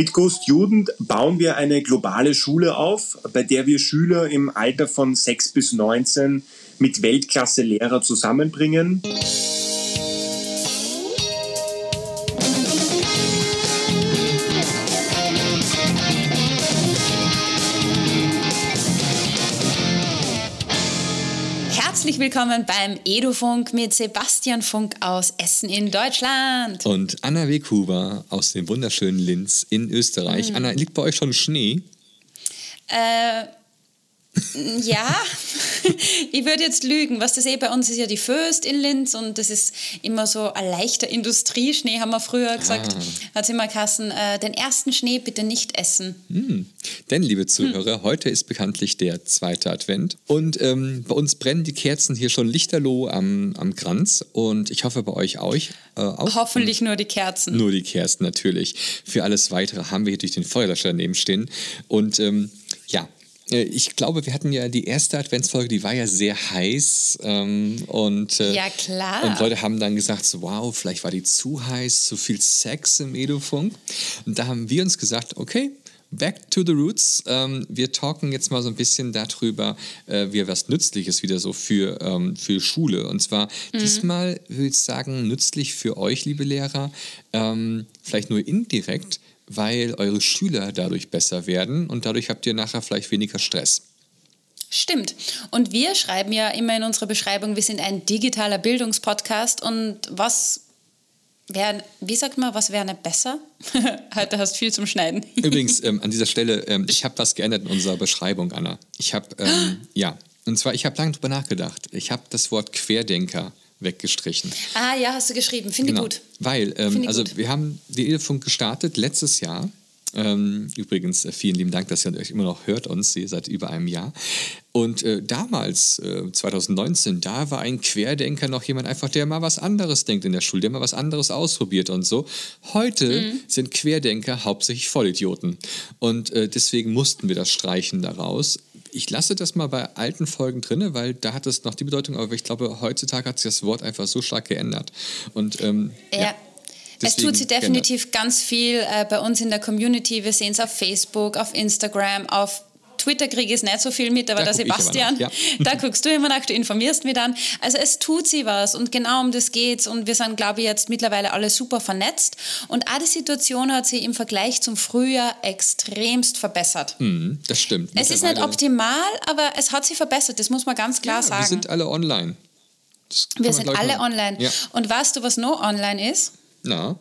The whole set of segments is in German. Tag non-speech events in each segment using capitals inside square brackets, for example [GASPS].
Mit Go Student bauen wir eine globale Schule auf, bei der wir Schüler im Alter von 6 bis 19 mit Weltklasse-Lehrer zusammenbringen. Willkommen beim Edufunk mit Sebastian Funk aus Essen in Deutschland. Und Anna Weghuber aus dem wunderschönen Linz in Österreich. Mhm. Anna, liegt bei euch schon Schnee? Äh, ja, [LAUGHS] ich würde jetzt lügen. Was das eh bei uns ist ja die Föst in Linz und das ist immer so ein leichter Industrieschnee, haben wir früher gesagt. Ah. Hat immer Kassen, äh, den ersten Schnee bitte nicht essen. Hm. Denn, liebe Zuhörer, hm. heute ist bekanntlich der zweite Advent und ähm, bei uns brennen die Kerzen hier schon lichterloh am, am Kranz und ich hoffe bei euch auch. Äh, auch. Hoffentlich nur die Kerzen. Nur die Kerzen, natürlich. Für alles Weitere haben wir hier durch den Feuerlöscher daneben stehen und ähm, äh, ich glaube, wir hatten ja die erste Adventsfolge, die war ja sehr heiß. Ähm, und, äh, ja, klar. Und Leute haben dann gesagt, so, wow, vielleicht war die zu heiß, zu viel Sex im Edufunk. Und da haben wir uns gesagt, okay, Back to the Roots. Ähm, wir talken jetzt mal so ein bisschen darüber, äh, wie was Nützliches wieder so für, ähm, für Schule. Und zwar mhm. diesmal würde ich sagen, nützlich für euch, liebe Lehrer, ähm, vielleicht nur indirekt, weil eure Schüler dadurch besser werden und dadurch habt ihr nachher vielleicht weniger Stress. Stimmt. Und wir schreiben ja immer in unserer Beschreibung, wir sind ein digitaler Bildungspodcast und was wäre, wie sagt man, was wäre nicht besser? [LAUGHS] Heute hast du viel zum Schneiden. [LAUGHS] Übrigens, ähm, an dieser Stelle, ähm, ich habe was geändert in unserer Beschreibung, Anna. Ich habe, ähm, [GASPS] ja, und zwar, ich habe lange drüber nachgedacht. Ich habe das Wort Querdenker weggestrichen. Ah ja, hast du geschrieben. Finde genau. ich gut. Weil, ähm, also gut. wir haben die Edefunk gestartet letztes Jahr. Ähm, übrigens, äh, vielen lieben Dank, dass ihr euch immer noch hört uns, seit über einem Jahr. Und äh, damals, äh, 2019, da war ein Querdenker noch jemand einfach, der mal was anderes denkt in der Schule, der mal was anderes ausprobiert und so. Heute mhm. sind Querdenker hauptsächlich Vollidioten. Und äh, deswegen mussten wir das streichen daraus ich lasse das mal bei alten Folgen drin, weil da hat es noch die Bedeutung, aber ich glaube, heutzutage hat sich das Wort einfach so stark geändert. Und ähm, ja. ja. es tut sich definitiv geändert. ganz viel äh, bei uns in der Community. Wir sehen es auf Facebook, auf Instagram, auf Twitter kriege ich nicht so viel mit, aber da der Sebastian, ja. [LAUGHS] da guckst du immer nach, du informierst mich dann. Also es tut sie was und genau um das geht's und wir sind, glaube ich, jetzt mittlerweile alle super vernetzt und auch die Situation hat sich im Vergleich zum Frühjahr extremst verbessert. Mhm, das stimmt. Es ist nicht optimal, aber es hat sich verbessert, das muss man ganz klar ja, sagen. Wir sind alle online. Wir sind alle online. Ja. Und weißt du, was noch online ist? Na?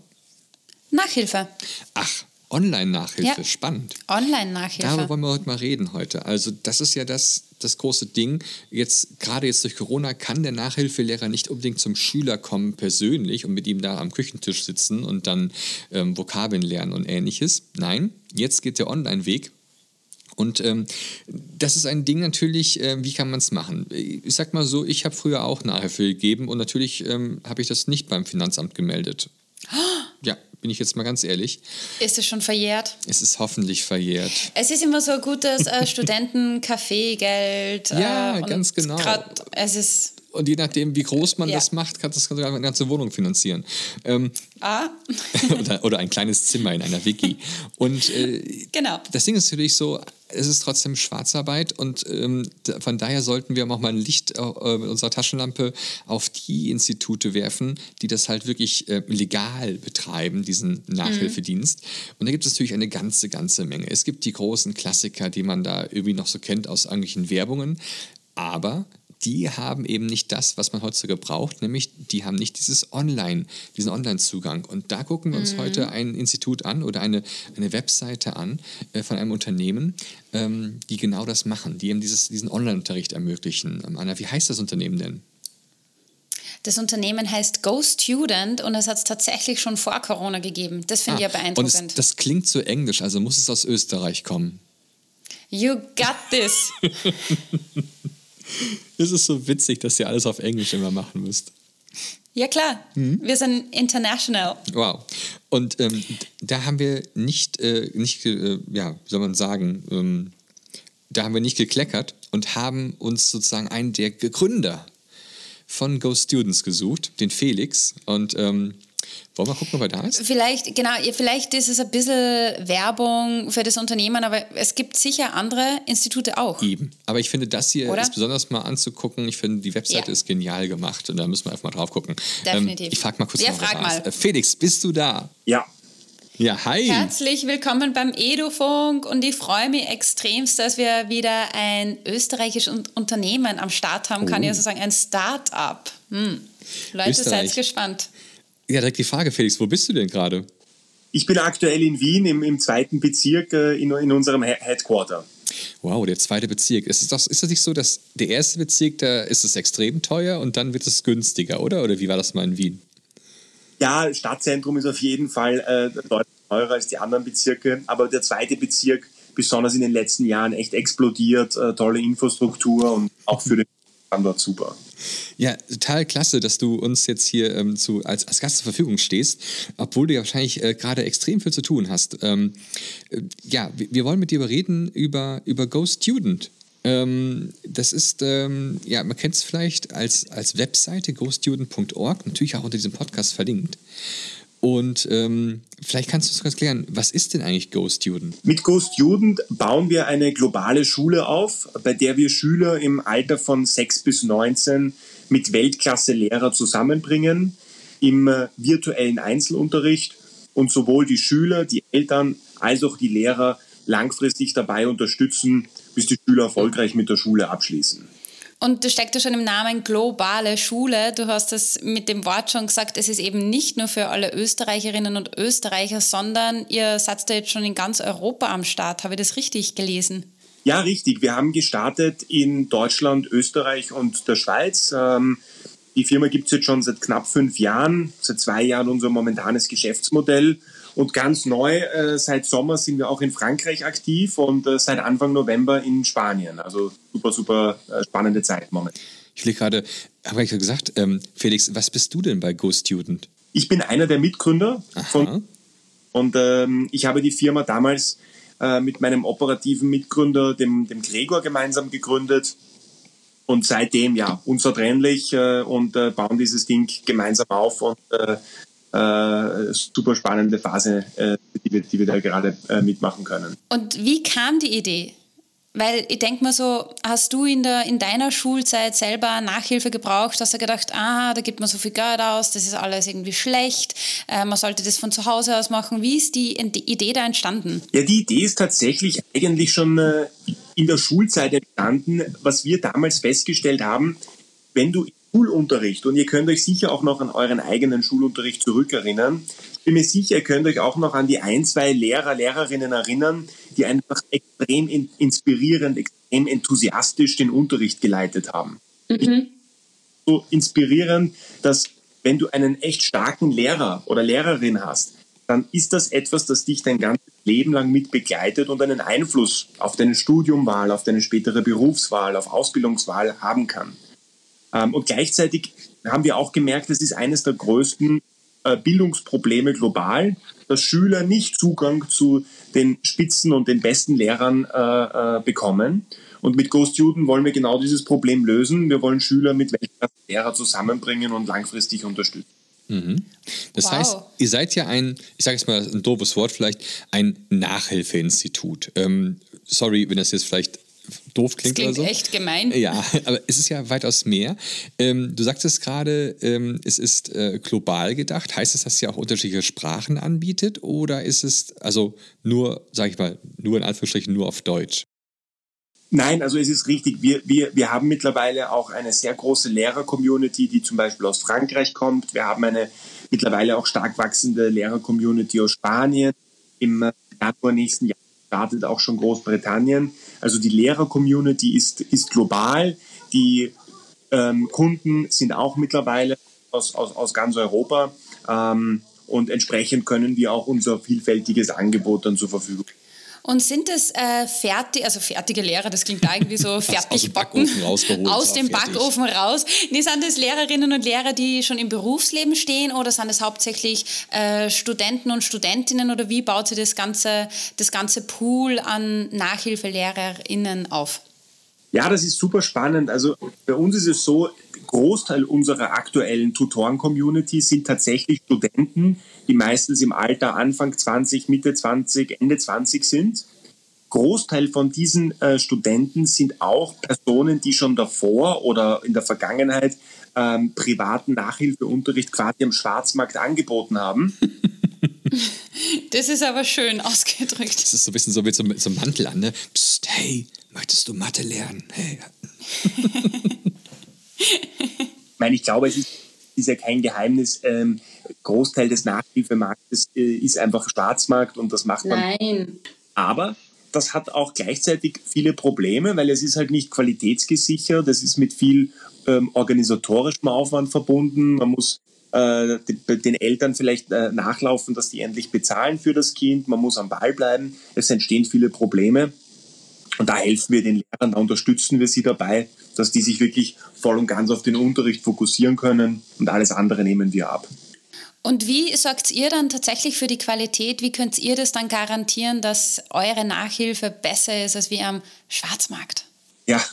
Nachhilfe. Ach, Online-Nachhilfe, ja. spannend. Online-Nachhilfe. Darüber wollen wir heute mal reden heute. Also das ist ja das, das große Ding. Jetzt, gerade jetzt durch Corona, kann der Nachhilfelehrer nicht unbedingt zum Schüler kommen persönlich und mit ihm da am Küchentisch sitzen und dann ähm, Vokabeln lernen und ähnliches. Nein, jetzt geht der Online-Weg und ähm, das ist ein Ding natürlich, äh, wie kann man es machen? Ich sag mal so, ich habe früher auch Nachhilfe gegeben und natürlich ähm, habe ich das nicht beim Finanzamt gemeldet. Ja, bin ich jetzt mal ganz ehrlich. Ist es schon verjährt? Es ist hoffentlich verjährt. Es ist immer so ein gutes äh, Studenten-Kaffeegeld. [LAUGHS] ja, äh, ganz genau. Grad, es ist und je nachdem, wie groß man ja. das macht, kann das sogar eine ganze Wohnung finanzieren. Ähm, ah. [LAUGHS] oder, oder, ein kleines Zimmer in einer Wiki. Und äh, genau. das Ding ist natürlich so, es ist trotzdem Schwarzarbeit und ähm, von daher sollten wir auch mal ein Licht äh, mit unserer Taschenlampe auf die Institute werfen, die das halt wirklich äh, legal betreiben, diesen Nachhilfedienst. Mhm. Und da gibt es natürlich eine ganze, ganze Menge. Es gibt die großen Klassiker, die man da irgendwie noch so kennt aus irgendwelchen Werbungen. Aber die haben eben nicht das, was man heutzutage braucht, nämlich die haben nicht dieses Online, diesen Online-Zugang. Und da gucken wir uns mhm. heute ein Institut an oder eine, eine Webseite an äh, von einem Unternehmen, ähm, die genau das machen, die eben dieses, diesen Online-Unterricht ermöglichen. Ähm, Anna, wie heißt das Unternehmen denn? Das Unternehmen heißt Go Student und es hat es tatsächlich schon vor Corona gegeben. Das finde ah, ich ja beeindruckend. Und es, das klingt so englisch, also muss es aus Österreich kommen. You got this. [LAUGHS] Es ist so witzig, dass ihr alles auf Englisch immer machen müsst. Ja, klar. Mhm. Wir sind international. Wow. Und ähm, da haben wir nicht, äh, nicht äh, ja, wie soll man sagen, ähm, da haben wir nicht gekleckert und haben uns sozusagen einen der Gründer von Go Students gesucht, den Felix. Und ähm, Wollen wir gucken, ob er da ist? Vielleicht, genau, vielleicht ist es ein bisschen Werbung für das Unternehmen, aber es gibt sicher andere Institute auch. Eben. Aber ich finde, das hier Oder? ist besonders mal anzugucken. Ich finde, die Webseite ja. ist genial gemacht und da müssen wir einfach mal drauf gucken. Definitiv. Ähm, ich frage mal kurz ja, frag mal. Äh, Felix, bist du da? Ja. Ja, hi. Herzlich willkommen beim Edufunk und ich freue mich extremst, dass wir wieder ein österreichisches Unternehmen am Start haben, oh. kann ich also sagen, ein Start-up. Hm. Leute, seid gespannt. Ja, direkt die Frage, Felix, wo bist du denn gerade? Ich bin aktuell in Wien im, im zweiten Bezirk äh, in, in unserem Headquarter. Wow, der zweite Bezirk. Ist es, das, ist das nicht so, dass der erste Bezirk, da ist es extrem teuer und dann wird es günstiger, oder? Oder wie war das mal in Wien? Ja, Stadtzentrum ist auf jeden Fall äh, deutlich teurer als die anderen Bezirke, aber der zweite Bezirk, besonders in den letzten Jahren, echt explodiert, äh, tolle Infrastruktur und auch für den Standort super. Ja, total klasse, dass du uns jetzt hier ähm, zu, als, als Gast zur Verfügung stehst, obwohl du ja wahrscheinlich äh, gerade extrem viel zu tun hast. Ähm, äh, ja, wir, wollen mit dir reden über, über Go Student. Ähm, das ist, ähm, ja, man kennt es vielleicht als, als Webseite gostudent.org, natürlich auch unter diesem Podcast verlinkt. Und ähm, vielleicht kannst du uns kurz klären, was ist denn eigentlich GoStudent? Mit GoStudent bauen wir eine globale Schule auf, bei der wir Schüler im Alter von 6 bis 19 mit Weltklasse-Lehrer zusammenbringen im äh, virtuellen Einzelunterricht und sowohl die Schüler, die Eltern als auch die Lehrer langfristig dabei unterstützen, bis die Schüler erfolgreich mit der Schule abschließen. Und das steckt ja schon im Namen globale Schule. Du hast es mit dem Wort schon gesagt, es ist eben nicht nur für alle Österreicherinnen und Österreicher, sondern ihr seid da jetzt schon in ganz Europa am Start. Habe ich das richtig gelesen? Ja, richtig. Wir haben gestartet in Deutschland, Österreich und der Schweiz. Ähm, die Firma gibt es jetzt schon seit knapp fünf Jahren, seit zwei Jahren unser momentanes Geschäftsmodell. Und ganz neu, äh, seit Sommer sind wir auch in Frankreich aktiv und äh, seit Anfang November in Spanien. Also super, super äh, spannende Zeit momentan. Ich will gerade, habe ich gesagt, ähm, Felix, was bist du denn bei GoStudent? Ich bin einer der Mitgründer von, und ähm, ich habe die Firma damals äh, mit meinem operativen Mitgründer, dem, dem Gregor, gemeinsam gegründet. Und seitdem, ja, unzertrennlich äh, und äh, bauen dieses Ding gemeinsam auf und äh, äh, super spannende Phase, äh, die, wir, die wir da gerade äh, mitmachen können. Und wie kam die Idee? Weil ich denke mal so, hast du in, der, in deiner Schulzeit selber Nachhilfe gebraucht? Hast du gedacht, ah, da gibt man so viel Geld aus, das ist alles irgendwie schlecht, äh, man sollte das von zu Hause aus machen. Wie ist die, die Idee da entstanden? Ja, die Idee ist tatsächlich eigentlich schon äh, in der Schulzeit entstanden. Was wir damals festgestellt haben, wenn du Schulunterricht und ihr könnt euch sicher auch noch an euren eigenen Schulunterricht zurückerinnern. Ich bin mir sicher, ihr könnt euch auch noch an die ein, zwei Lehrer, Lehrerinnen erinnern, die einfach extrem inspirierend, extrem enthusiastisch den Unterricht geleitet haben. Mhm. So inspirierend, dass wenn du einen echt starken Lehrer oder Lehrerin hast, dann ist das etwas, das dich dein ganzes Leben lang mit begleitet und einen Einfluss auf deine Studiumwahl, auf deine spätere Berufswahl, auf Ausbildungswahl haben kann. Ähm, und gleichzeitig haben wir auch gemerkt, das ist eines der größten äh, Bildungsprobleme global, dass Schüler nicht Zugang zu den Spitzen und den besten Lehrern äh, äh, bekommen. Und mit GoStudent wollen wir genau dieses Problem lösen. Wir wollen Schüler mit Lehrern zusammenbringen und langfristig unterstützen. Mhm. Das wow. heißt, ihr seid ja ein, ich sage jetzt mal ein doofes Wort vielleicht, ein Nachhilfeinstitut. Ähm, sorry, wenn das jetzt vielleicht doof klingt, das klingt oder so. echt gemein. Ja, aber es ist ja weitaus mehr. Ähm, du sagtest gerade, ähm, es ist äh, global gedacht. Heißt es, dass ihr auch unterschiedliche Sprachen anbietet oder ist es also nur, sage ich mal, nur in Anführungsstrichen nur auf Deutsch? Nein, also es ist richtig. Wir, wir, wir haben mittlerweile auch eine sehr große Lehrer-Community, die zum Beispiel aus Frankreich kommt. Wir haben eine mittlerweile auch stark wachsende Lehrer-Community aus Spanien. Im Januar nächsten Jahr startet auch schon Großbritannien. Also die Lehrer-Community ist, ist global. Die ähm, Kunden sind auch mittlerweile aus, aus, aus ganz Europa. Ähm, und entsprechend können wir auch unser vielfältiges Angebot dann zur Verfügung stellen. Und sind es äh, fertig, also fertige Lehrer, das klingt da irgendwie so [LAUGHS] fertig backen, [LAUGHS] aus dem Backofen, aus dem Backofen raus. Nee, sind es Lehrerinnen und Lehrer, die schon im Berufsleben stehen oder sind es hauptsächlich äh, Studenten und Studentinnen oder wie baut sich das ganze, das ganze Pool an Nachhilfelehrerinnen auf? Ja, das ist super spannend. Also bei uns ist es so, Großteil unserer aktuellen Tutoren-Community sind tatsächlich Studenten, die meistens im Alter Anfang 20, Mitte 20, Ende 20 sind. Großteil von diesen äh, Studenten sind auch Personen, die schon davor oder in der Vergangenheit ähm, privaten Nachhilfeunterricht quasi am Schwarzmarkt angeboten haben. [LAUGHS] Das ist aber schön ausgedrückt. Das ist so ein bisschen so mit so, mit so einem Mantel an, ne? Psst, hey, möchtest du Mathe lernen? Hey. [LAUGHS] ich meine, ich glaube, es ist, ist ja kein Geheimnis. Ähm, Großteil des Nachhilfemarktes äh, ist einfach Schwarzmarkt und das macht man. Nein. Aber das hat auch gleichzeitig viele Probleme, weil es ist halt nicht qualitätsgesichert, es ist mit viel ähm, organisatorischem Aufwand verbunden. Man muss äh, den Eltern vielleicht äh, nachlaufen, dass die endlich bezahlen für das Kind. Man muss am Ball bleiben. Es entstehen viele Probleme. Und da helfen wir den Lehrern, da unterstützen wir sie dabei, dass die sich wirklich voll und ganz auf den Unterricht fokussieren können und alles andere nehmen wir ab. Und wie sagt ihr dann tatsächlich für die Qualität, wie könnt ihr das dann garantieren, dass eure Nachhilfe besser ist als wie am Schwarzmarkt? Ja,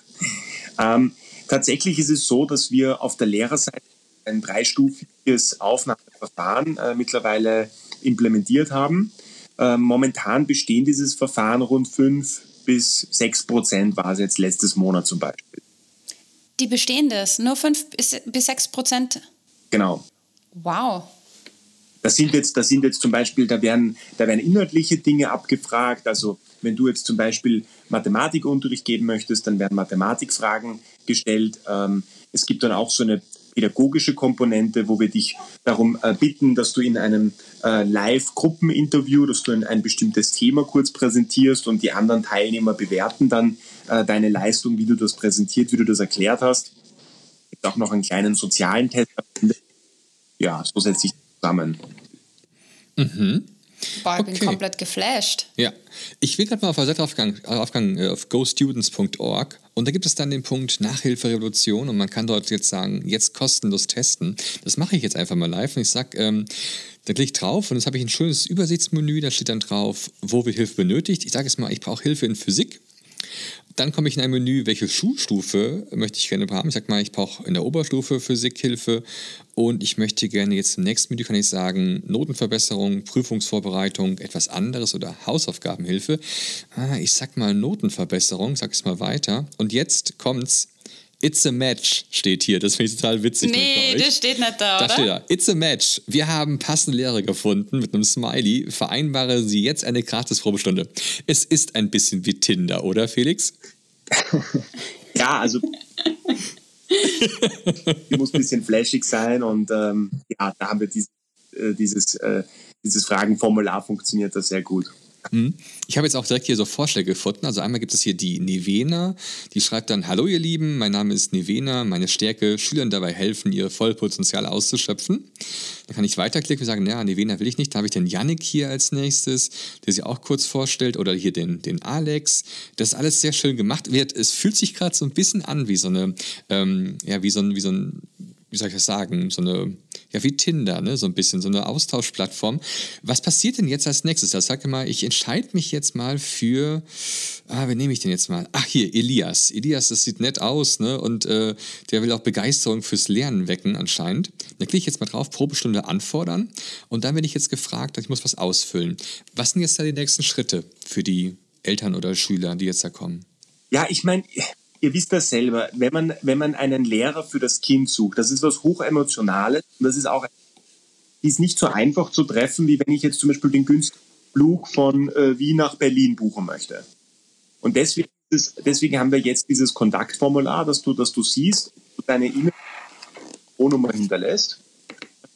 ähm, tatsächlich ist es so, dass wir auf der Lehrerseite ein dreistufiges Aufnahmeverfahren äh, mittlerweile implementiert haben. Äh, momentan bestehen dieses Verfahren rund fünf bis sechs Prozent war es jetzt letztes Monat zum Beispiel. Die bestehen das? Nur fünf bis sechs Prozent? Genau. Wow. Das sind jetzt, das sind jetzt zum Beispiel, da werden, da werden inhaltliche Dinge abgefragt. Also wenn du jetzt zum Beispiel Mathematikunterricht geben möchtest, dann werden Mathematikfragen gestellt. Ähm, es gibt dann auch so eine pädagogische Komponente, wo wir dich darum äh, bitten, dass du in einem äh, Live-Gruppeninterview, dass du ein, bestimmtes Thema kurz präsentierst und die anderen Teilnehmer bewerten dann äh, deine Leistung, wie du das präsentiert, wie du das erklärt hast. Es gibt auch noch einen kleinen sozialen Test. Ja, so setzt sich zusammen. Mhm. Boah, ich okay. bin komplett geflasht. Ja, ich will gerade mal auf der Seite aufgang, aufgang äh, auf gostudents.org und da gibt es dann den Punkt Nachhilferevolution und man kann dort jetzt sagen, jetzt kostenlos testen. Das mache ich jetzt einfach mal live und ich sage, ähm, da klicke ich drauf und jetzt habe ich ein schönes Übersichtsmenü, da steht dann drauf, wo wird Hilfe benötigt. Ich sage jetzt mal, ich brauche Hilfe in Physik dann komme ich in ein Menü, welche Schulstufe möchte ich gerne haben. Ich sage mal, ich brauche in der Oberstufe Physikhilfe und ich möchte gerne jetzt im nächsten Menü, kann ich sagen, Notenverbesserung, Prüfungsvorbereitung, etwas anderes oder Hausaufgabenhilfe. Ah, ich sag mal Notenverbesserung, sag es mal weiter. Und jetzt kommt's. It's a Match steht hier. Das finde ich total witzig. Nee, das steht nicht da, da oder? Steht da. It's a Match. Wir haben passende Lehrer gefunden mit einem Smiley. Vereinbare Sie jetzt eine Gratis-Probestunde. Es ist ein bisschen wie Tinder, oder Felix? [LAUGHS] ja, also [LAUGHS] die muss ein bisschen flashig sein und ähm, ja, da haben wir dieses, äh, dieses, äh, dieses Fragenformular funktioniert das sehr gut. Mhm. Ich habe jetzt auch direkt hier so Vorschläge gefunden. Also einmal gibt es hier die Nevena, die schreibt dann, Hallo ihr Lieben, mein Name ist Nevena, meine Stärke, Schülern dabei helfen, ihr Vollpotenzial auszuschöpfen. Dann kann ich weiterklicken und sagen, naja, Nevena will ich nicht. Da habe ich den Yannick hier als nächstes, der sich auch kurz vorstellt oder hier den, den Alex. Das ist alles sehr schön gemacht. Es fühlt sich gerade so ein bisschen an wie so eine, ähm, ja, wie so ein, wie so ein wie soll ich das sagen, so eine, ja, wie Tinder, ne, so ein bisschen, so eine Austauschplattform. Was passiert denn jetzt als nächstes? Das sag mal, ich entscheide mich jetzt mal für, ah, wen nehme ich denn jetzt mal? Ach, hier, Elias. Elias, das sieht nett aus, ne, und äh, der will auch Begeisterung fürs Lernen wecken, anscheinend. Dann klicke ich jetzt mal drauf, Probestunde anfordern, und dann werde ich jetzt gefragt, ich muss was ausfüllen. Was sind jetzt da die nächsten Schritte für die Eltern oder Schüler, die jetzt da kommen? Ja, ich meine, ihr wisst das selber, wenn man, wenn man einen Lehrer für das Kind sucht, das ist was hochemotionales und das ist auch ist nicht so einfach zu treffen, wie wenn ich jetzt zum Beispiel den günstigen Flug von äh, Wien nach Berlin buchen möchte. Und deswegen, ist, deswegen haben wir jetzt dieses Kontaktformular, dass du, dass du siehst, du deine E-Mail-Nummer hinterlässt.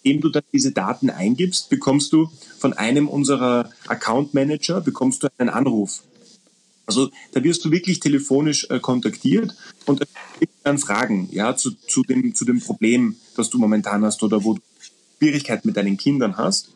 Indem du dann diese Daten eingibst, bekommst du von einem unserer Account Manager bekommst du einen Anruf also da wirst du wirklich telefonisch äh, kontaktiert und dann Fragen ja, zu, zu, dem, zu dem Problem, das du momentan hast oder wo du Schwierigkeiten mit deinen Kindern hast.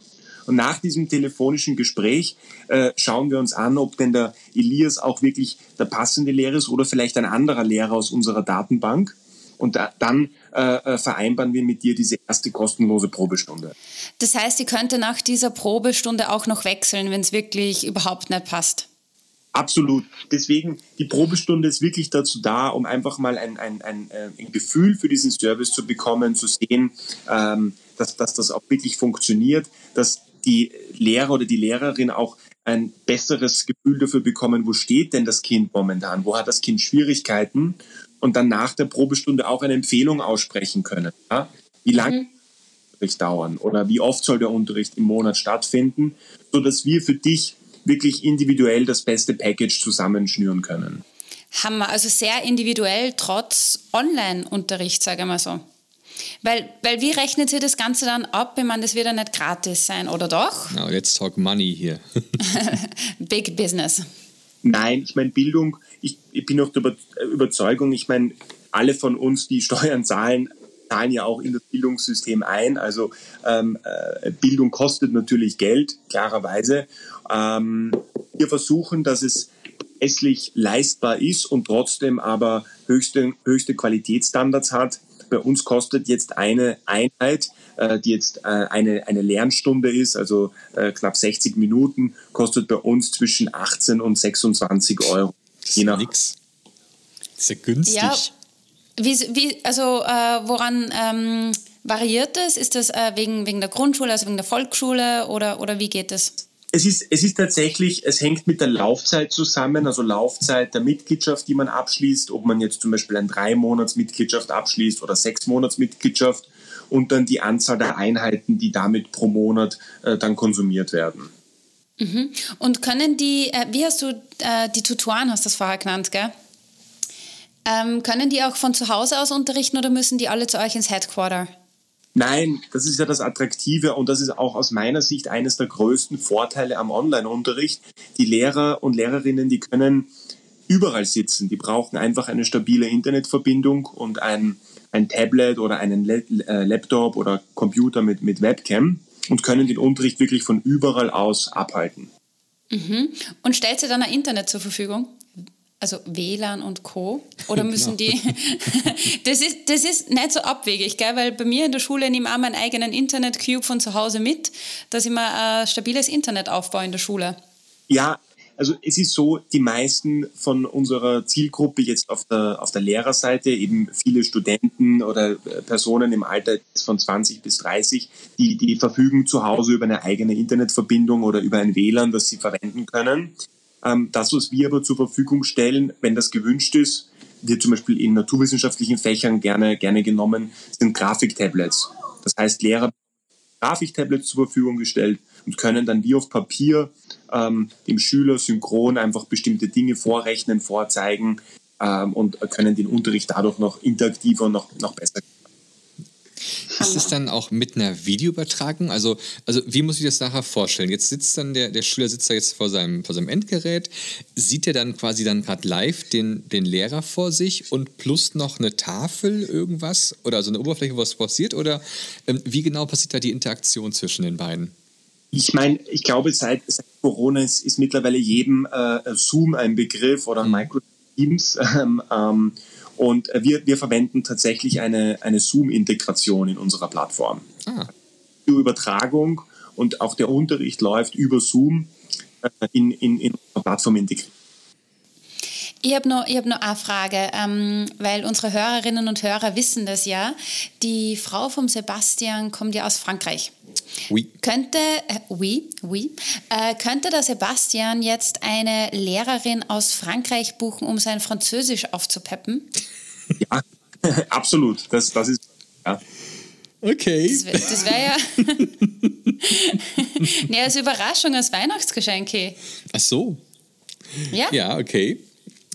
Und nach diesem telefonischen Gespräch äh, schauen wir uns an, ob denn der Elias auch wirklich der passende Lehrer ist oder vielleicht ein anderer Lehrer aus unserer Datenbank. Und da, dann äh, äh vereinbaren wir mit dir diese erste kostenlose Probestunde. Das heißt, ihr könnt nach dieser Probestunde auch noch wechseln, wenn es wirklich überhaupt nicht passt. Absolut. Deswegen, die Probestunde ist wirklich dazu da, um einfach mal ein, ein, ein, äh, ein Gefühl für diesen Service zu bekommen, zu sehen, ähm, dass, dass das auch wirklich funktioniert, dass die Lehrer oder die Lehrerin auch ein besseres Gefühl dafür bekommen, wo steht denn das Kind momentan, wo hat das Kind Schwierigkeiten und dann nach der Probestunde auch eine Empfehlung aussprechen können. Ja? Wie lange mhm. Unterricht dauern oder wie oft soll der Unterricht im Monat stattfinden, so dass wir für dich wirklich individuell das beste Package zusammenschnüren können. Hammer, also sehr individuell trotz Online-Unterricht, sage ich mal so. Weil, weil wie rechnet sich das Ganze dann ab? Ich meine, das wird ja nicht gratis sein, oder doch? Now let's talk money hier. [LAUGHS] Big Business. Nein, ich meine, Bildung, ich, ich bin auch der Überzeugung, ich meine, alle von uns, die Steuern zahlen, zahlen ja auch in das Bildungssystem ein. Also ähm, äh, Bildung kostet natürlich Geld, klarerweise. Ähm, wir versuchen, dass es esslich leistbar ist und trotzdem aber höchste, höchste Qualitätsstandards hat. Bei uns kostet jetzt eine Einheit, äh, die jetzt äh, eine, eine Lernstunde ist, also äh, knapp 60 Minuten, kostet bei uns zwischen 18 und 26 Euro. Das ist nix. Ist ja günstig. Ja, wie, wie, also äh, woran ähm, variiert das? Ist das äh, wegen, wegen der Grundschule, also wegen der Volksschule oder, oder wie geht das? Es ist, es ist tatsächlich, es hängt mit der Laufzeit zusammen, also Laufzeit der Mitgliedschaft, die man abschließt, ob man jetzt zum Beispiel eine drei Monats Mitgliedschaft abschließt oder sechs Monats Mitgliedschaft und dann die Anzahl der Einheiten, die damit pro Monat äh, dann konsumiert werden. Mhm. Und können die, äh, wie hast du äh, die Tutoren, hast du das vorher genannt, gell? Ähm, können die auch von zu Hause aus unterrichten oder müssen die alle zu euch ins Headquarter? Nein, das ist ja das Attraktive und das ist auch aus meiner Sicht eines der größten Vorteile am Online-Unterricht. Die Lehrer und Lehrerinnen, die können überall sitzen. Die brauchen einfach eine stabile Internetverbindung und ein, ein Tablet oder einen äh, Laptop oder Computer mit, mit Webcam und können den Unterricht wirklich von überall aus abhalten. Mhm. Und stellt ihr dann ein Internet zur Verfügung? Also WLAN und Co. Oder müssen genau. die. [LAUGHS] das, ist, das ist nicht so abwegig, gell? weil bei mir in der Schule nehme ich auch meinen eigenen Internet-Cube von zu Hause mit, dass ich mir ein stabiles Internet aufbaue in der Schule. Ja, also es ist so, die meisten von unserer Zielgruppe jetzt auf der, auf der Lehrerseite, eben viele Studenten oder äh, Personen im Alter von 20 bis 30, die, die verfügen zu Hause über eine eigene Internetverbindung oder über ein WLAN, das sie verwenden können. Ähm, das, was wir aber zur Verfügung stellen, wenn das gewünscht ist, wird zum Beispiel in naturwissenschaftlichen Fächern gerne, gerne genommen, sind Grafiktablets. Das heißt, Lehrer Grafiktablets zur Verfügung gestellt und können dann wie auf Papier ähm, dem Schüler synchron einfach bestimmte Dinge vorrechnen, vorzeigen ähm, und können den Unterricht dadurch noch interaktiver und noch, noch besser ist es dann auch mit einer Videoübertragung? Also, also wie muss ich das nachher vorstellen? Jetzt sitzt dann der, der Schüler sitzt da jetzt vor seinem, vor seinem Endgerät, sieht er dann quasi dann gerade live den, den Lehrer vor sich und plus noch eine Tafel irgendwas oder so eine Oberfläche, wo was passiert? Oder ähm, wie genau passiert da die Interaktion zwischen den beiden? Ich meine, ich glaube, seit, seit Corona ist, ist mittlerweile jedem äh, Zoom ein Begriff oder mhm. Microsoft Teams. [LAUGHS] Ähm, ähm, und äh, wir, wir verwenden tatsächlich eine, eine Zoom-Integration in unserer Plattform. Ah. Die Übertragung und auch der Unterricht läuft über Zoom äh, in, in, in unserer Plattform integriert. Ich habe noch, hab noch eine Frage, ähm, weil unsere Hörerinnen und Hörer wissen das ja. Die Frau vom Sebastian kommt ja aus Frankreich. Oui. Könnte, äh, oui, oui, äh, könnte der Sebastian jetzt eine Lehrerin aus Frankreich buchen, um sein Französisch aufzupeppen? Ja, [LAUGHS] absolut. Das, das ist, ja. Okay. Das, das wäre ja. [LAUGHS] nee, als Überraschung, als Weihnachtsgeschenk. Ach so. Ja. Ja, okay.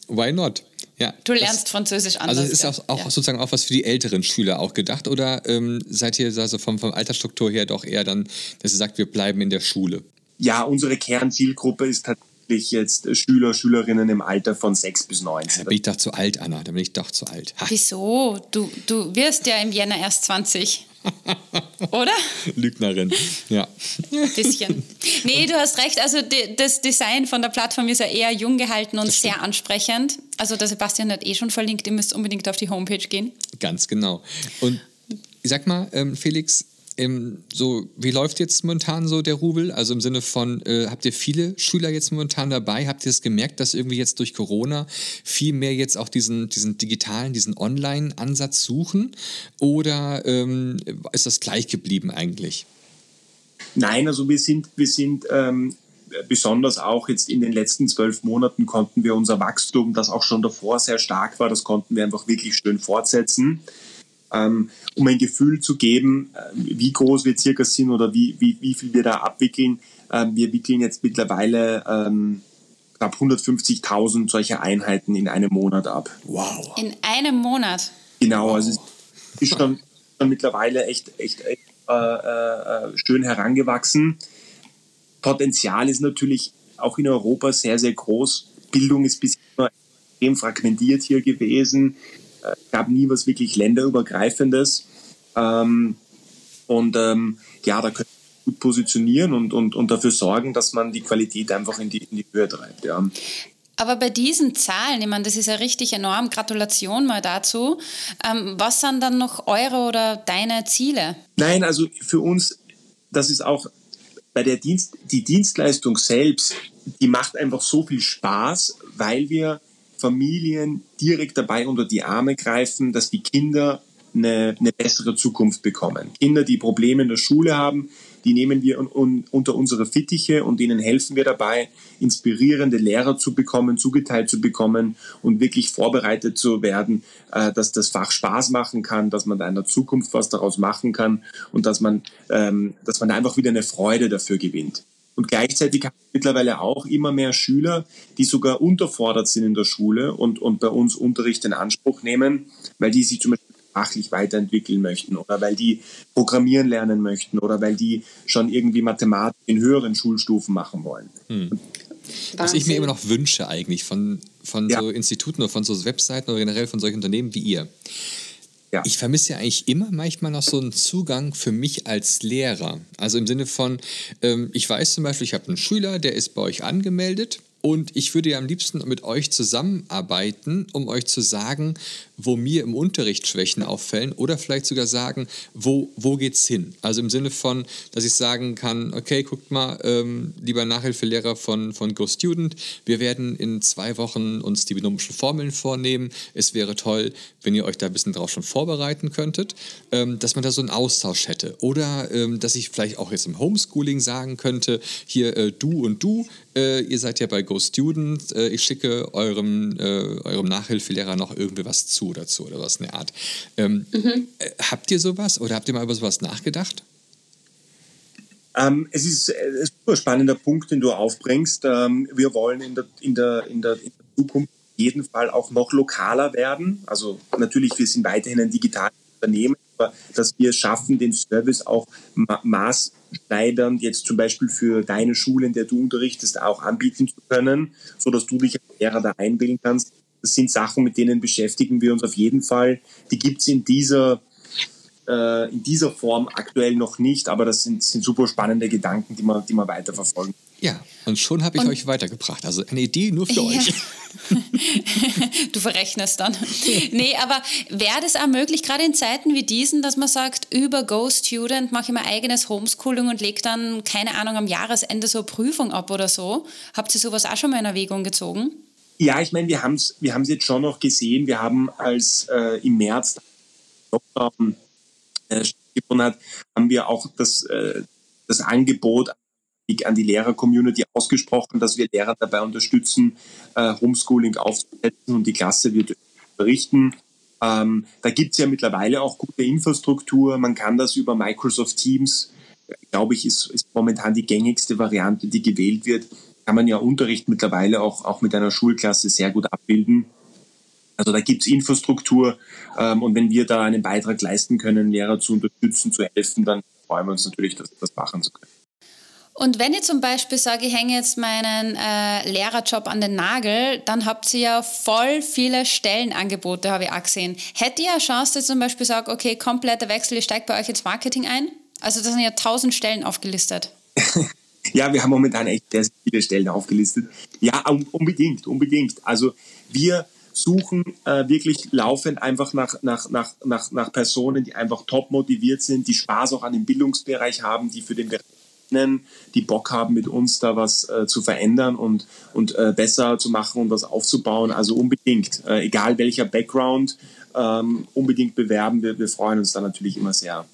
Why not? Ja, du lernst das, Französisch anders. Also ist auch, auch ja. sozusagen auch was für die älteren Schüler auch gedacht oder ähm, seid ihr also vom, vom Altersstruktur her doch eher dann, dass ihr sagt, wir bleiben in der Schule? Ja, unsere Kernzielgruppe ist tatsächlich jetzt Schüler, Schülerinnen im Alter von 6 bis 19. Da bin ich doch zu alt, Anna, da bin ich doch zu alt. Ha. Wieso? Du, du wirst ja im Jänner erst 20. Oder? Lügnerin, ja. Ein bisschen. Nee, du hast recht. Also das Design von der Plattform ist ja eher jung gehalten und sehr ansprechend. Also der Sebastian hat eh schon verlinkt, ihr müsst unbedingt auf die Homepage gehen. Ganz genau. Und sag mal, ähm, Felix, ähm, so, wie läuft jetzt momentan so der Rubel? Also im Sinne von, äh, habt ihr viele Schüler jetzt momentan dabei? Habt ihr es gemerkt, dass irgendwie jetzt durch Corona viel mehr jetzt auch diesen, diesen digitalen, diesen Online-Ansatz suchen? Oder ähm, ist das gleich geblieben eigentlich? Nein, also wir sind, wir sind ähm, besonders auch jetzt in den letzten zwölf Monaten konnten wir unser Wachstum, das auch schon davor sehr stark war, das konnten wir einfach wirklich schön fortsetzen. Ähm, um ein Gefühl zu geben, äh, wie groß wir circa sind oder wie, wie, wie viel wir da abwickeln. Ähm, wir wickeln jetzt mittlerweile ähm, knapp 150.000 solcher Einheiten in einem Monat ab. Wow. In einem Monat? Genau, wow. also es ist schon, schon mittlerweile echt, echt, echt äh, äh, schön herangewachsen. Potenzial ist natürlich auch in Europa sehr, sehr groß. Bildung ist bisher extrem fragmentiert hier gewesen. Es äh, gab nie was wirklich länderübergreifendes. Ähm, und ähm, ja, da können wir gut positionieren und, und, und dafür sorgen, dass man die Qualität einfach in die, in die Höhe treibt. Ja. Aber bei diesen Zahlen, ich meine, das ist ja richtig enorm. Gratulation mal dazu. Ähm, was sind dann noch eure oder deine Ziele? Nein, also für uns, das ist auch bei der Dienst, die Dienstleistung selbst, die macht einfach so viel Spaß, weil wir Familien direkt dabei unter die Arme greifen, dass die Kinder eine, eine bessere Zukunft bekommen. Kinder, die Probleme in der Schule haben, die nehmen wir un, un, unter unsere Fittiche und ihnen helfen wir dabei, inspirierende Lehrer zu bekommen, zugeteilt zu bekommen und wirklich vorbereitet zu werden, äh, dass das Fach Spaß machen kann, dass man da in der Zukunft was daraus machen kann und dass man, ähm, dass man einfach wieder eine Freude dafür gewinnt. Und gleichzeitig haben wir mittlerweile auch immer mehr Schüler, die sogar unterfordert sind in der Schule und, und bei uns Unterricht in Anspruch nehmen, weil die sich zum Beispiel fachlich weiterentwickeln möchten oder weil die programmieren lernen möchten oder weil die schon irgendwie Mathematik in höheren Schulstufen machen wollen. Hm. Was ich mir immer noch wünsche eigentlich von, von ja. so Instituten oder von so Webseiten oder generell von solchen Unternehmen wie ihr. Ja. Ich vermisse ja eigentlich immer manchmal noch so einen Zugang für mich als Lehrer. Also im Sinne von, ähm, ich weiß zum Beispiel, ich habe einen Schüler, der ist bei euch angemeldet und ich würde ja am liebsten mit euch zusammenarbeiten, um euch zu sagen, wo mir im Unterricht Schwächen auffällen oder vielleicht sogar sagen, wo, wo geht's hin? Also im Sinne von, dass ich sagen kann, okay, guckt mal, ähm, lieber Nachhilfelehrer von, von Go wir werden in zwei Wochen uns die binomischen Formeln vornehmen. Es wäre toll, wenn ihr euch da ein bisschen drauf schon vorbereiten könntet, ähm, dass man da so einen Austausch hätte. Oder ähm, dass ich vielleicht auch jetzt im Homeschooling sagen könnte, hier äh, du und du, äh, ihr seid ja bei Go Student, äh, ich schicke eurem, äh, eurem Nachhilfelehrer noch irgendwie was zu dazu oder was in der Art. Ähm, mhm. Äh, habt ihr sowas oder habt ihr mal über sowas nachgedacht? Ähm, es ist ein super spannender Punkt, den du aufbringst. Ähm, wir wollen in der, in, der, in, der, in der Zukunft auf jeden Fall auch noch lokaler werden. Also natürlich, wir sind weiterhin ein digitales Unternehmen, aber dass wir schaffen, den Service auch ma maßschneidernd jetzt zum Beispiel für deine Schule, in der du unterrichtest, auch anbieten zu können, sodass du dich als Lehrer da einbilden kannst. Das sind Sachen, mit denen beschäftigen wir uns auf jeden Fall. Die gibt es in dieser äh, in dieser Form aktuell noch nicht, aber das sind, sind super spannende Gedanken, die man, die man weiterverfolgen. Ja, und schon habe ich und, euch weitergebracht. Also eine Idee nur für ja. euch. [LAUGHS] [LAUGHS] du verrechnest dann. nee, aber wäre das auch möglich, gerade in Zeiten wie diesen, dass man sagt, über Go Student mache ich mein eigenes Homeschooling und lege dann, keine Ahnung, am Jahresende so eine Prüfung ab oder so? Habt ihr sowas auch schon mal in Erwägung gezogen? Ja, ich meine, wir haben es wir jetzt schon noch gesehen. Wir haben als äh, im März Lockdown äh, stattgefunden hat, haben wir auch das, äh, das Angebot an die Lehrer-Community ausgesprochen, dass wir Lehrer dabei unterstützen, äh, Homeschooling aufzusetzen und die Klasse wird berichten. Ähm, da gibt es ja mittlerweile auch gute Infrastruktur. Man kann das über Microsoft Teams, glaube ich, ist, ist momentan die gängigste Variante, die gewählt wird kann man ja Unterricht mittlerweile auch, auch mit einer Schulklasse sehr gut abbilden. Also da gibt es Infrastruktur ähm, und wenn wir da einen Beitrag leisten können, Lehrer zu unterstützen, zu helfen, dann freuen wir uns natürlich, das, das machen zu können. Und wenn ich zum Beispiel sage, ich hänge jetzt meinen äh, Lehrerjob an den Nagel, dann habt ihr ja voll viele Stellenangebote, habe ich auch gesehen. Hätte ihr eine Chance, dass ich zum Beispiel sage, okay, kompletter Wechsel, ich steige bei euch ins Marketing ein? Also da sind ja tausend Stellen aufgelistet. [LAUGHS] Ja, wir haben momentan echt sehr, viele Stellen aufgelistet. Ja, unbedingt, unbedingt. Also wir suchen äh, wirklich laufend einfach nach, nach, nach, nach, nach Personen, die einfach top motiviert sind, die Spaß auch an dem Bildungsbereich haben, die für den Bereich die Bock haben, mit uns da was äh, zu verändern und, und äh, besser zu machen und was aufzubauen. Also unbedingt, äh, egal welcher Background, ähm, unbedingt bewerben. Wir, wir freuen uns da natürlich immer sehr.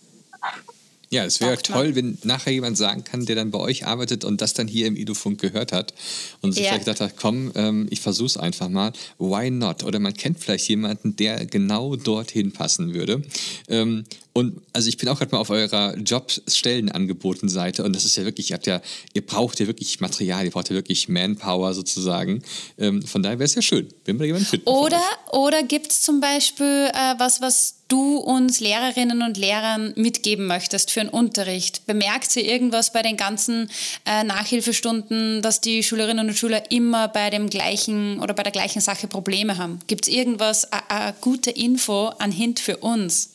Ja, es wäre toll, wenn nachher jemand sagen kann, der dann bei euch arbeitet und das dann hier im Idofunk gehört hat und sich ja. vielleicht gedacht hat, komm, ähm, ich versuche es einfach mal. Why not? Oder man kennt vielleicht jemanden, der genau dorthin passen würde. Ähm, und also ich bin auch gerade mal auf eurer Jobstellenangeboten-Seite und das ist ja wirklich, ihr ja, ihr braucht ja wirklich Material, ihr braucht ja wirklich Manpower sozusagen. Ähm, von daher wäre es ja schön, wenn wir jemanden finden. Oder, oder gibt es zum Beispiel äh, was, was du uns Lehrerinnen und Lehrern mitgeben möchtest für einen Unterricht? Bemerkt ihr irgendwas bei den ganzen äh, Nachhilfestunden, dass die Schülerinnen und Schüler immer bei dem gleichen oder bei der gleichen Sache Probleme haben? Gibt es irgendwas, eine gute Info an Hint für uns?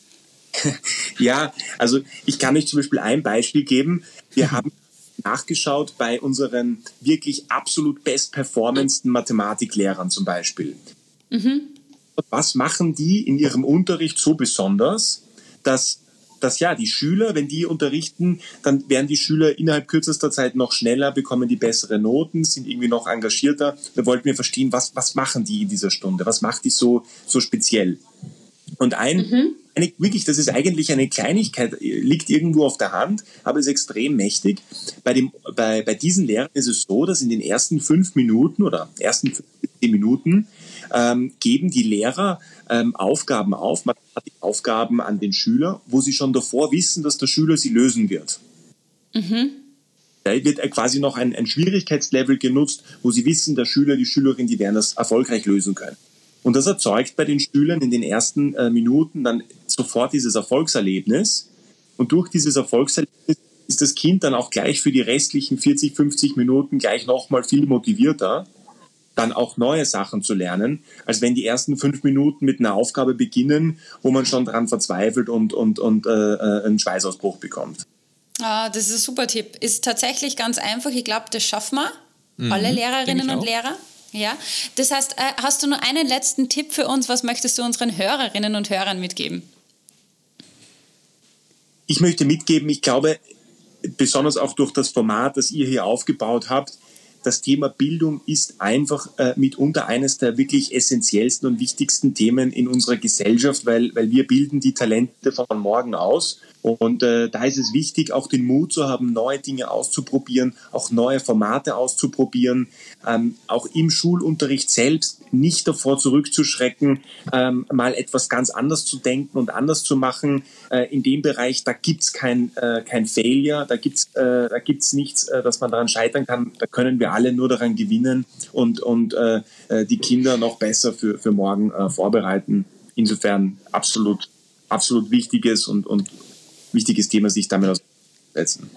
[LAUGHS] ja, also ich kann euch zum Beispiel ein Beispiel geben. Wir haben nachgeschaut bei unseren wirklich absolut best-performendsten Mathematiklehrern zum Beispiel. Mhm. Was machen die in ihrem Unterricht so besonders, dass, dass ja, die Schüler, wenn die unterrichten, dann werden die Schüler innerhalb kürzester Zeit noch schneller, bekommen die bessere Noten, sind irgendwie noch engagierter. Da wollten wir verstehen, was, was machen die in dieser Stunde? Was macht die so, so speziell? Und ein, mhm. eine, wirklich, das ist eigentlich eine Kleinigkeit, liegt irgendwo auf der Hand, aber ist extrem mächtig. Bei, dem, bei, bei diesen Lehrern ist es so, dass in den ersten fünf Minuten oder ersten fünf Minuten ähm, geben die Lehrer ähm, Aufgaben auf, Mathematikaufgaben an den Schüler, wo sie schon davor wissen, dass der Schüler sie lösen wird. Mhm. Da wird quasi noch ein, ein Schwierigkeitslevel genutzt, wo sie wissen, der Schüler, die Schülerin, die werden das erfolgreich lösen können. Und das erzeugt bei den Schülern in den ersten äh, Minuten dann sofort dieses Erfolgserlebnis. Und durch dieses Erfolgserlebnis ist das Kind dann auch gleich für die restlichen 40, 50 Minuten gleich nochmal viel motivierter, dann auch neue Sachen zu lernen, als wenn die ersten fünf Minuten mit einer Aufgabe beginnen, wo man schon dran verzweifelt und, und, und äh, äh einen Schweißausbruch bekommt. Ah, das ist ein super Tipp. Ist tatsächlich ganz einfach. Ich glaube, das schaffen wir, mhm, alle Lehrerinnen und Lehrer. Ja, das heißt, äh, hast du nur einen letzten Tipp für uns? Was möchtest du unseren Hörerinnen und Hörern mitgeben? Ich möchte mitgeben, ich glaube, besonders auch durch das Format, das ihr hier aufgebaut habt, das Thema Bildung ist einfach äh, mitunter eines der wirklich essentiellsten und wichtigsten Themen in unserer Gesellschaft, weil, weil wir bilden die Talente von morgen aus. Und äh, da ist es wichtig, auch den Mut zu haben, neue Dinge auszuprobieren, auch neue Formate auszuprobieren, ähm, auch im Schulunterricht selbst nicht davor zurückzuschrecken, ähm, mal etwas ganz anders zu denken und anders zu machen. Äh, in dem Bereich, da gibt's kein, äh, kein Failure, da gibt's äh, nichts, äh, dass man daran scheitern kann. Da können wir alle nur daran gewinnen und, und äh, äh die Kinder noch besser für, für morgen äh, vorbereiten. Insofern absolut, absolut wichtiges und, und wichtiges Thema, sich damit auszusetzen.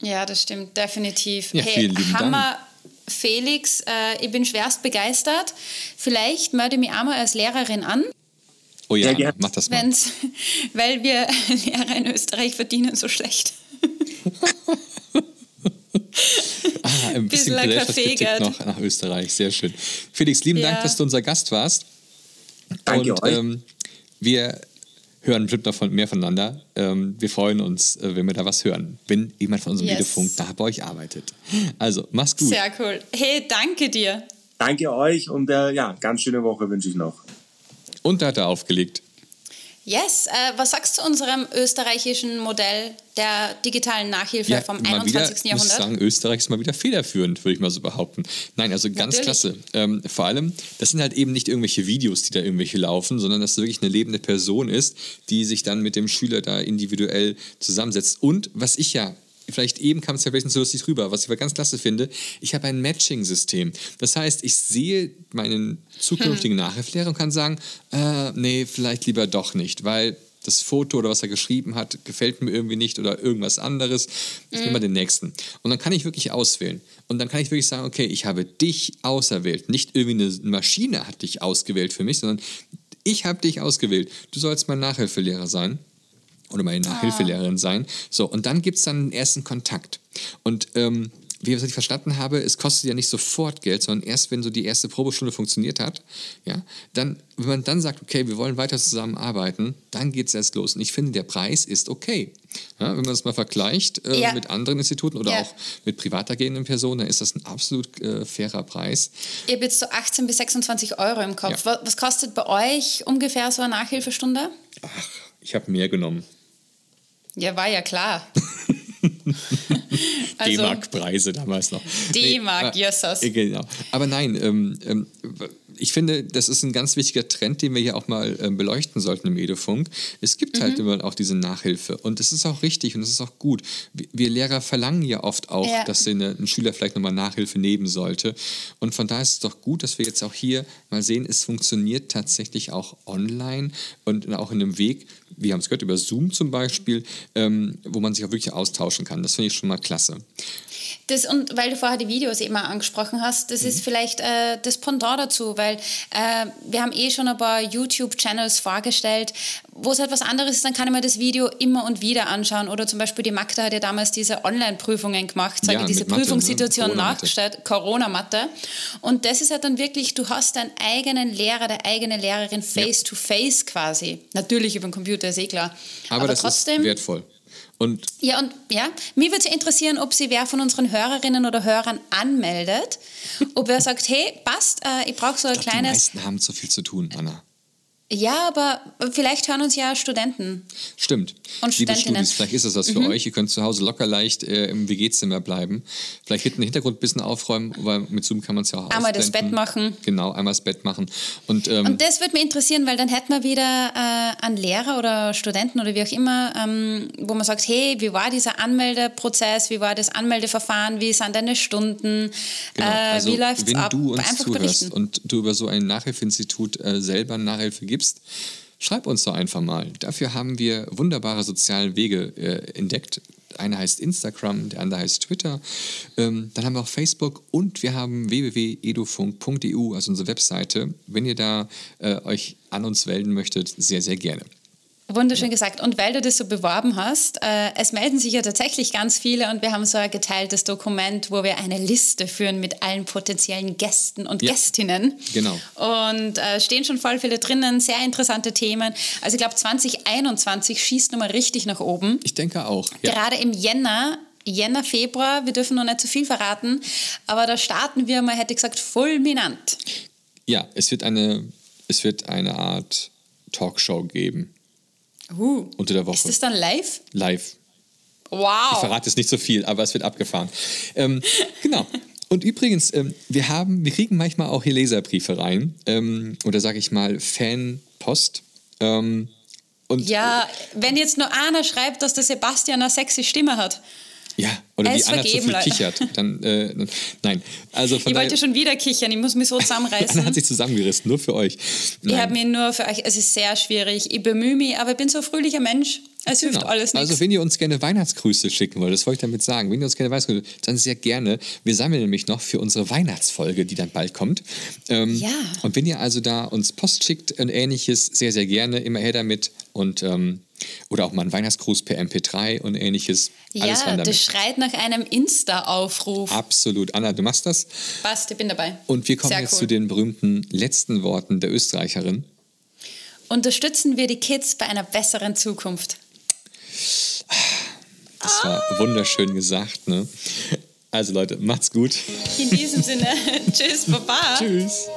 Ja, das stimmt, definitiv. Ja, hey, Hammer. Dank. Felix, äh, ich bin schwerst begeistert. Vielleicht melde ich mich einmal als Lehrerin an. Oh ja, ja mach das mal. [LAUGHS] weil wir [LAUGHS] Lehrer in Österreich verdienen so schlecht. [LAUGHS] ah, ein bisschen Gesellschaftskritik noch nach Österreich, sehr schön. Felix, lieben ja. Dank, dass du unser Gast warst. Danke Und, euch. Ähm, wir hören bestimmt noch mehr voneinander. Ähm, wir freuen uns, äh, wenn wir da was hören, wenn jemand von unserem yes. Videofunk da bei euch arbeitet. Also, mach's gut. Sehr cool. Hey, danke dir. Danke euch und äh, ja, ganz schöne Woche wünsche ich noch. Und da hat er aufgelegt. Yes, äh, was sagst du zu unserem österreichischen Modell der digitalen Nachhilfe ja, vom 21. Wieder, Jahrhundert? Ich muss sagen, Österreich ist mal wieder federführend, würde ich mal so behaupten. Nein, also ganz Natürlich. klasse. Ähm, vor allem, das sind halt eben nicht irgendwelche Videos, die da irgendwelche laufen, sondern dass es wirklich eine lebende Person ist, die sich dann mit dem Schüler da individuell zusammensetzt. Und was ich ja vielleicht eben kam es ja vielleicht nicht so lustig rüber, was ich aber ganz klasse finde, ich habe ein Matching-System. Das heißt, ich sehe meinen zukünftigen hm. Nachhilfelehrer und kann sagen, äh, nee, vielleicht lieber doch nicht, weil das Foto oder was er geschrieben hat, gefällt mir irgendwie nicht oder irgendwas anderes. Ich nehme mal den nächsten. Und dann kann ich wirklich auswählen. Und dann kann ich wirklich sagen, okay, ich habe dich auserwählt. Nicht irgendwie eine Maschine hat dich ausgewählt für mich, sondern ich habe dich ausgewählt. Du sollst mein Nachhilfelehrer sein oder meine Nachhilfelehrerin sein. So, und dann gibt es dann den ersten Kontakt. Und ähm, wie ich es verstanden habe, es kostet ja nicht sofort Geld, sondern erst, wenn so die erste Probestunde funktioniert hat, ja, dann, wenn man dann sagt, okay, wir wollen weiter zusammenarbeiten, dann geht es erst los. Und ich finde, der Preis ist okay. Ja, wenn man es mal vergleicht äh, ja. mit anderen Instituten oder ja. auch mit privat agierenden Personen, dann ist das ein absolut äh, fairer Preis. Ihr habt jetzt so 18 bis 26 Euro im Kopf. Was kostet bei euch ungefähr so eine Nachhilfestunde? Ach, ich habe mehr genommen. Ja, war ja klar. [LAUGHS] also, D-Mark-Preise damals noch. D-Mark, nee, äh, Jesus. Genau. Aber nein, ähm, ähm, ich finde, das ist ein ganz wichtiger Trend, den wir hier auch mal äh, beleuchten sollten im Edufunk. Es gibt halt mhm. immer auch diese Nachhilfe und es ist auch richtig und es ist auch gut. Wir, wir Lehrer verlangen ja oft auch, ja. dass eine, ein Schüler vielleicht nochmal Nachhilfe nehmen sollte. Und von daher ist es doch gut, dass wir jetzt auch hier mal sehen, es funktioniert tatsächlich auch online und auch in einem Weg, wir haben es gehört, über Zoom zum Beispiel, ähm, wo man sich auch wirklich austauschen kann. Das finde ich schon mal klasse. Das, und weil du vorher die Videos eben auch angesprochen hast, das mhm. ist vielleicht äh, das Pendant dazu, weil äh, wir haben eh schon ein paar YouTube-Channels vorgestellt, wo es etwas halt anderes ist, dann kann ich mir das Video immer und wieder anschauen. Oder zum Beispiel die Magda hat ja damals diese Online-Prüfungen gemacht, sage ja, diese Prüfungssituation ne? nachgestellt, Corona-Matte. Und das ist halt dann wirklich, du hast deinen eigenen Lehrer, der eigene Lehrerin face-to-face -face quasi. Natürlich über den Computer, ist eh klar. Aber, Aber das trotzdem, ist wertvoll. Und ja, und ja, mir würde interessieren, ob sie wer von unseren Hörerinnen oder Hörern anmeldet, ob er sagt, hey, passt, äh, ich brauche so ein ich glaub, kleines. Die meisten haben zu viel zu tun, Anna. Ja, aber vielleicht hören uns ja Studenten. Stimmt. Und Liebe Studis, vielleicht ist das was für mhm. euch. Ihr könnt zu Hause locker leicht äh, im WG-Zimmer bleiben. Vielleicht hinten den Hintergrund ein bisschen aufräumen, weil mit Zoom kann man es ja auch Einmal das Bett machen. Genau, einmal das Bett machen. Und, ähm, Und das würde mich interessieren, weil dann hätten wir wieder äh, einen Lehrer oder Studenten oder wie auch immer, ähm, wo man sagt, hey, wie war dieser Anmeldeprozess, wie war das Anmeldeverfahren, wie sind deine Stunden, genau. äh, also, wie läuft es ab? Wenn du uns Einfach zuhörst berichten. und du über so ein Nachhilfeinstitut äh, selber Nachhilfe gibst, gibst, schreib uns doch einfach mal. Dafür haben wir wunderbare soziale Wege äh, entdeckt. Einer heißt Instagram, der andere heißt Twitter. Ähm, dann haben wir auch Facebook und wir haben www.edufunk.eu, also unsere Webseite. Wenn ihr da äh, euch an uns melden möchtet, sehr, sehr gerne. Wunderschön gesagt. Und weil du das so beworben hast, äh, es melden sich ja tatsächlich ganz viele und wir haben so ein geteiltes Dokument, wo wir eine Liste führen mit allen potenziellen Gästen und ja, Gästinnen. Genau. Und äh, stehen schon voll viele drinnen, sehr interessante Themen. Also ich glaube 2021 schießt nochmal richtig nach oben. Ich denke auch. Ja. Gerade im Jänner Jänner, Februar, wir dürfen noch nicht zu so viel verraten, aber da starten wir mal, hätte ich gesagt, fulminant. Ja, es wird eine, es wird eine Art Talkshow geben. Uh, unter der Woche. Ist das dann live? Live. Wow. Ich verrate jetzt nicht so viel, aber es wird abgefahren. Ähm, [LAUGHS] genau. Und übrigens, ähm, wir haben, wir kriegen manchmal auch hier Leserbriefe rein ähm, oder sage ich mal Fanpost. Ähm, und ja, wenn jetzt nur einer schreibt, dass der Sebastian eine sexy Stimme hat. Ja, oder die Anna zu viel Leute. kichert. Dann, äh, nein. Also von ich wollte schon wieder kichern, ich muss mich so zusammenreißen. [LAUGHS] Anna hat sich zusammengerissen, nur für euch. Nein. Ich habe mir nur für euch, es ist sehr schwierig. Ich bemühe mich, aber ich bin so ein fröhlicher Mensch. Es genau. hilft alles nichts. Also wenn ihr uns gerne Weihnachtsgrüße schicken wollt, das wollte ich damit sagen, wenn ihr uns gerne Weihnachtsgrüße, dann sehr gerne. Wir sammeln nämlich noch für unsere Weihnachtsfolge, die dann bald kommt. Ähm, ja. Und wenn ihr also da uns Post schickt und ähnliches, sehr, sehr gerne, immer her damit. Und ähm, oder auch mal ein Weihnachtsgruß per MP3 und ähnliches. Alles ja, das schreit nach einem Insta-Aufruf. Absolut. Anna, du machst das. Passt, ich bin dabei. Und wir kommen Sehr jetzt cool. zu den berühmten letzten Worten der Österreicherin. Unterstützen wir die Kids bei einer besseren Zukunft. Das war ah. wunderschön gesagt, ne? Also Leute, macht's gut. In diesem Sinne, [LAUGHS] tschüss, Baba. tschüss.